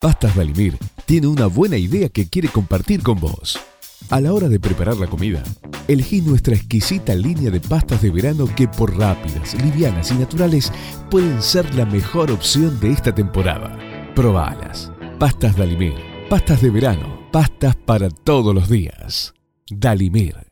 Pastas Dalimir tiene una buena idea que quiere compartir con vos. A la hora de preparar la comida, elegí nuestra exquisita línea de pastas de verano que por rápidas, livianas y naturales pueden ser la mejor opción de esta temporada. Probalas. Pastas Dalimir. Pastas de verano. Pastas para todos los días. Dalimir.